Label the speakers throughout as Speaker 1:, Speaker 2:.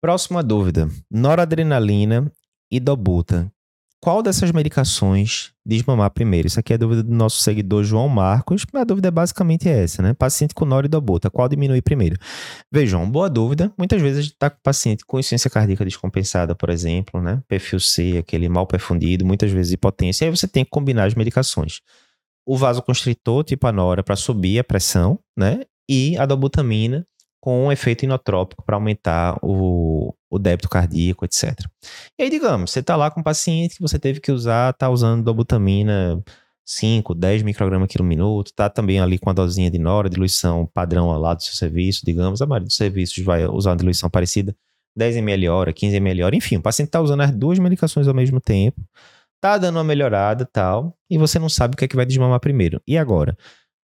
Speaker 1: Próxima dúvida: noradrenalina e dobuta. Qual dessas medicações desmamar primeiro? Isso aqui é a dúvida do nosso seguidor João Marcos. A dúvida é basicamente essa, né? Paciente com noridobota, qual diminuir primeiro? Vejam, boa dúvida. Muitas vezes a gente está com paciente com insuficiência cardíaca descompensada, por exemplo, né? Perfil C, aquele mal perfundido, muitas vezes hipotência. Aí você tem que combinar as medicações. O vasoconstritor, tipo a nora, para subir a pressão, né? E a dobutamina, com um efeito inotrópico para aumentar o, o débito cardíaco, etc. E aí, digamos, você está lá com um paciente que você teve que usar, está usando dobutamina 5, 10 microgramas por minuto, está também ali com a dosinha de nora, diluição padrão lá do seu serviço, digamos, a maioria dos serviços vai usar uma diluição parecida, 10 ml hora, 15 ml hora, enfim, o paciente está usando as duas medicações ao mesmo tempo, está dando uma melhorada tal, e você não sabe o que é que vai desmamar primeiro. E agora?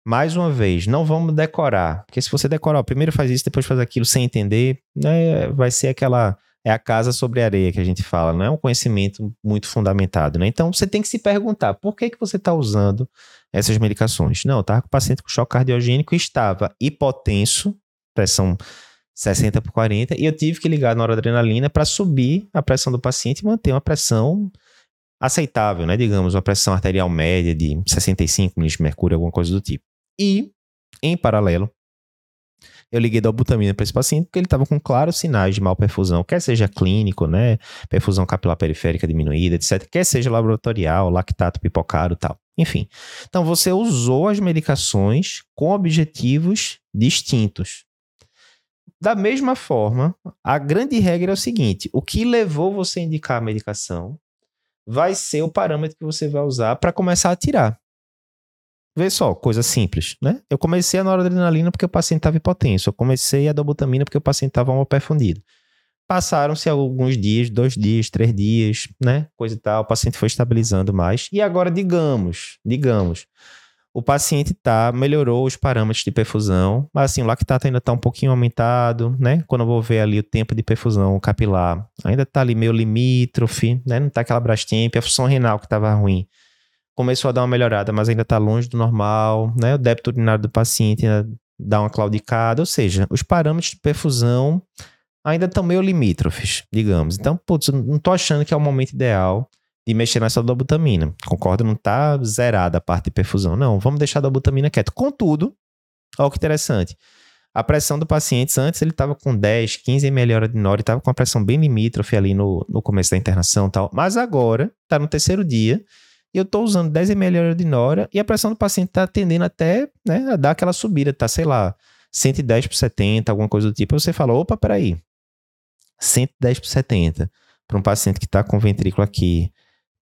Speaker 1: Mais uma vez, não vamos decorar. Porque se você decorar, primeiro faz isso, depois faz aquilo sem entender, né, vai ser aquela. É a casa sobre areia que a gente fala, não é um conhecimento muito fundamentado, né? Então você tem que se perguntar por que, que você está usando essas medicações. Não, eu estava com o paciente com choque cardiogênico e estava hipotenso, pressão 60 por 40, e eu tive que ligar a noradrenalina para subir a pressão do paciente e manter uma pressão aceitável, né? Digamos, uma pressão arterial média de 65 milímetros de mercúrio, alguma coisa do tipo. E, em paralelo, eu liguei da butamina para esse paciente porque ele estava com claros sinais de malperfusão, quer seja clínico, né, perfusão capilar periférica diminuída, etc, quer seja laboratorial, lactato pipocado, tal. Enfim. Então você usou as medicações com objetivos distintos. Da mesma forma, a grande regra é o seguinte: o que levou você a indicar a medicação vai ser o parâmetro que você vai usar para começar a tirar. Vê só, coisa simples, né? Eu comecei a noradrenalina porque o paciente estava hipotenso. Eu comecei a dobutamina porque o paciente estava mal perfundido. Passaram-se alguns dias, dois dias, três dias, né? Coisa e tal. O paciente foi estabilizando mais. E agora, digamos, digamos, o paciente tá, melhorou os parâmetros de perfusão, mas assim, o lactato ainda está um pouquinho aumentado, né? Quando eu vou ver ali o tempo de perfusão capilar, ainda está ali meio limítrofe, né? Não está aquela brastemp, a função renal que estava ruim começou a dar uma melhorada, mas ainda está longe do normal, né? O débito urinário do paciente ainda dá uma claudicada, ou seja, os parâmetros de perfusão ainda estão meio limítrofes, digamos. Então, putz, não estou achando que é o momento ideal de mexer nessa dobutamina. Concordo, não está zerada a parte de perfusão. Não, vamos deixar a dobutamina quieta. Contudo, olha que interessante. A pressão do paciente, antes ele estava com 10, 15 ml hora de nora estava com a pressão bem limítrofe ali no, no começo da internação e tal. Mas agora, está no terceiro dia, e eu estou usando 10 ml de nora e a pressão do paciente está tendendo até né, a dar aquela subida, tá, sei lá, 110 por 70, alguma coisa do tipo. Você fala, opa, peraí, 110 por 70, para um paciente que está com ventrículo aqui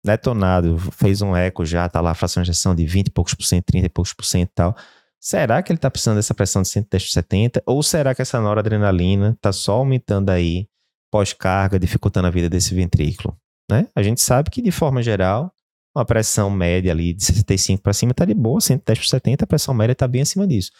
Speaker 1: detonado, fez um eco já, tá lá fração de injeção de 20 e poucos por cento, 30 e poucos por cento e tal. Será que ele está precisando dessa pressão de 110 por 70? Ou será que essa noradrenalina está só aumentando aí pós-carga, dificultando a vida desse ventrículo? Né? A gente sabe que, de forma geral, uma pressão média ali de 65 para cima está de boa, 110 por 70, a pressão média está bem acima disso.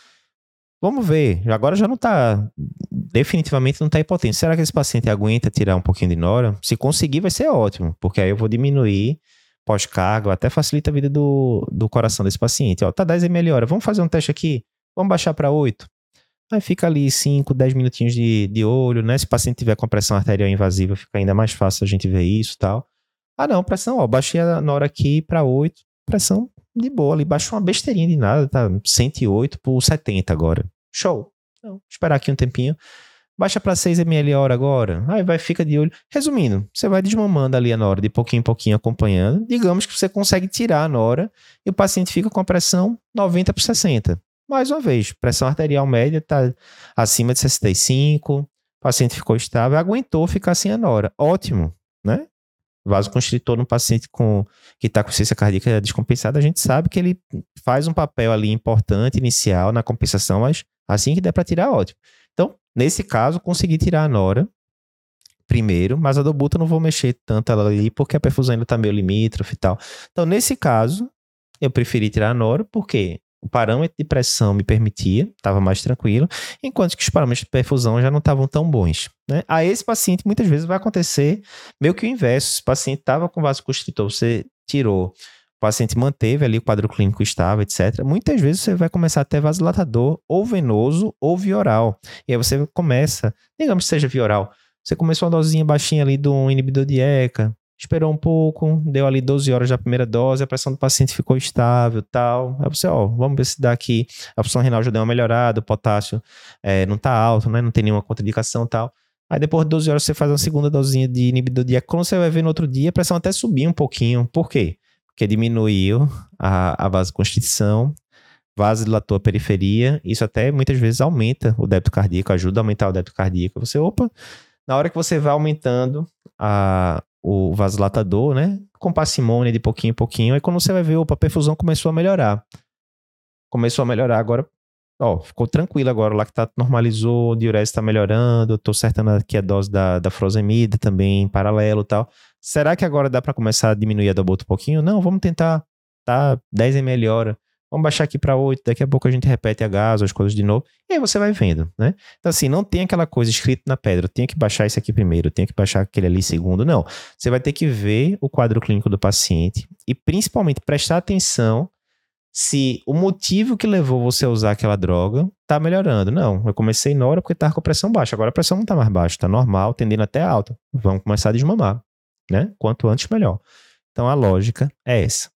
Speaker 1: Vamos ver, agora já não está, definitivamente não está hipotente. Será que esse paciente aguenta tirar um pouquinho de nora? Se conseguir, vai ser ótimo, porque aí eu vou diminuir pós-carga, até facilita a vida do, do coração desse paciente. Ó, tá 10 ml hora, vamos fazer um teste aqui, vamos baixar para 8. Aí fica ali 5, 10 minutinhos de, de olho, né? Se o paciente tiver com pressão arterial invasiva, fica ainda mais fácil a gente ver isso e tal. Ah, não, pressão, ó, baixei a Nora aqui para 8, pressão de boa ali, baixou uma besteirinha de nada, tá 108 por 70 agora. Show. Então, esperar aqui um tempinho. Baixa para 6 ml hora agora. Aí vai, fica de olho. Resumindo, você vai desmamando ali a Nora de pouquinho em pouquinho acompanhando. Digamos que você consegue tirar a Nora e o paciente fica com a pressão 90 por 60. Mais uma vez, pressão arterial média está acima de 65, o paciente ficou estável, aguentou ficar sem a Nora. Ótimo, né? Vasoconstritor no paciente com que está com ciência cardíaca descompensada, a gente sabe que ele faz um papel ali importante inicial na compensação, mas assim que der para tirar, ótimo. Então, nesse caso, consegui tirar a nora primeiro, mas a dobuta não vou mexer tanto ela ali porque a perfusão ainda está meio limítrofe e tal. Então, nesse caso, eu preferi tirar a nora porque o parâmetro de pressão me permitia, estava mais tranquilo, enquanto que os parâmetros de perfusão já não estavam tão bons. Né? A esse paciente, muitas vezes, vai acontecer meio que o inverso. Se o paciente estava com vasoconstritor, você tirou, o paciente manteve ali o quadro clínico estável, etc. Muitas vezes você vai começar a ter vasodilatador ou venoso ou vioral. E aí você começa, digamos que seja vioral, Você começou uma dosinha baixinha ali do inibidor de ECA, esperou um pouco, deu ali 12 horas da primeira dose, a pressão do paciente ficou estável tal. Aí você, ó, vamos ver se dá aqui, a função renal já deu uma melhorada, o potássio é, não tá alto, né? Não tem nenhuma contraindicação tal. Aí depois de 12 horas você faz uma segunda dosinha de inibidor de. Quando você vai ver no outro dia, a pressão até subir um pouquinho. Por quê? Porque diminuiu a, a vasoconstrição, vasodilatou a periferia. Isso até muitas vezes aumenta o débito cardíaco, ajuda a aumentar o débito cardíaco. Você, opa, na hora que você vai aumentando a, o vasodilatador, né? Com parcimônia de pouquinho em pouquinho. Aí quando você vai ver, opa, a perfusão começou a melhorar. Começou a melhorar. Agora ó, ficou tranquilo agora, o lactato normalizou, o diurese está melhorando, tô acertando aqui a dose da, da Frosemida também em paralelo tal. Será que agora dá para começar a diminuir a Doboto um pouquinho? Não, vamos tentar, tá, 10 ml hora. Vamos baixar aqui para 8, daqui a pouco a gente repete a gás, as coisas de novo, e aí você vai vendo, né? Então, assim, não tem aquela coisa escrita na pedra, tenho que baixar esse aqui primeiro, tenho que baixar aquele ali segundo, não. Você vai ter que ver o quadro clínico do paciente e, principalmente, prestar atenção se o motivo que levou você a usar aquela droga tá melhorando. Não, eu comecei na hora porque tava com a pressão baixa. Agora a pressão não tá mais baixa, tá normal, tendendo até alta. Vamos começar a desmamar, né? Quanto antes, melhor. Então a lógica é essa.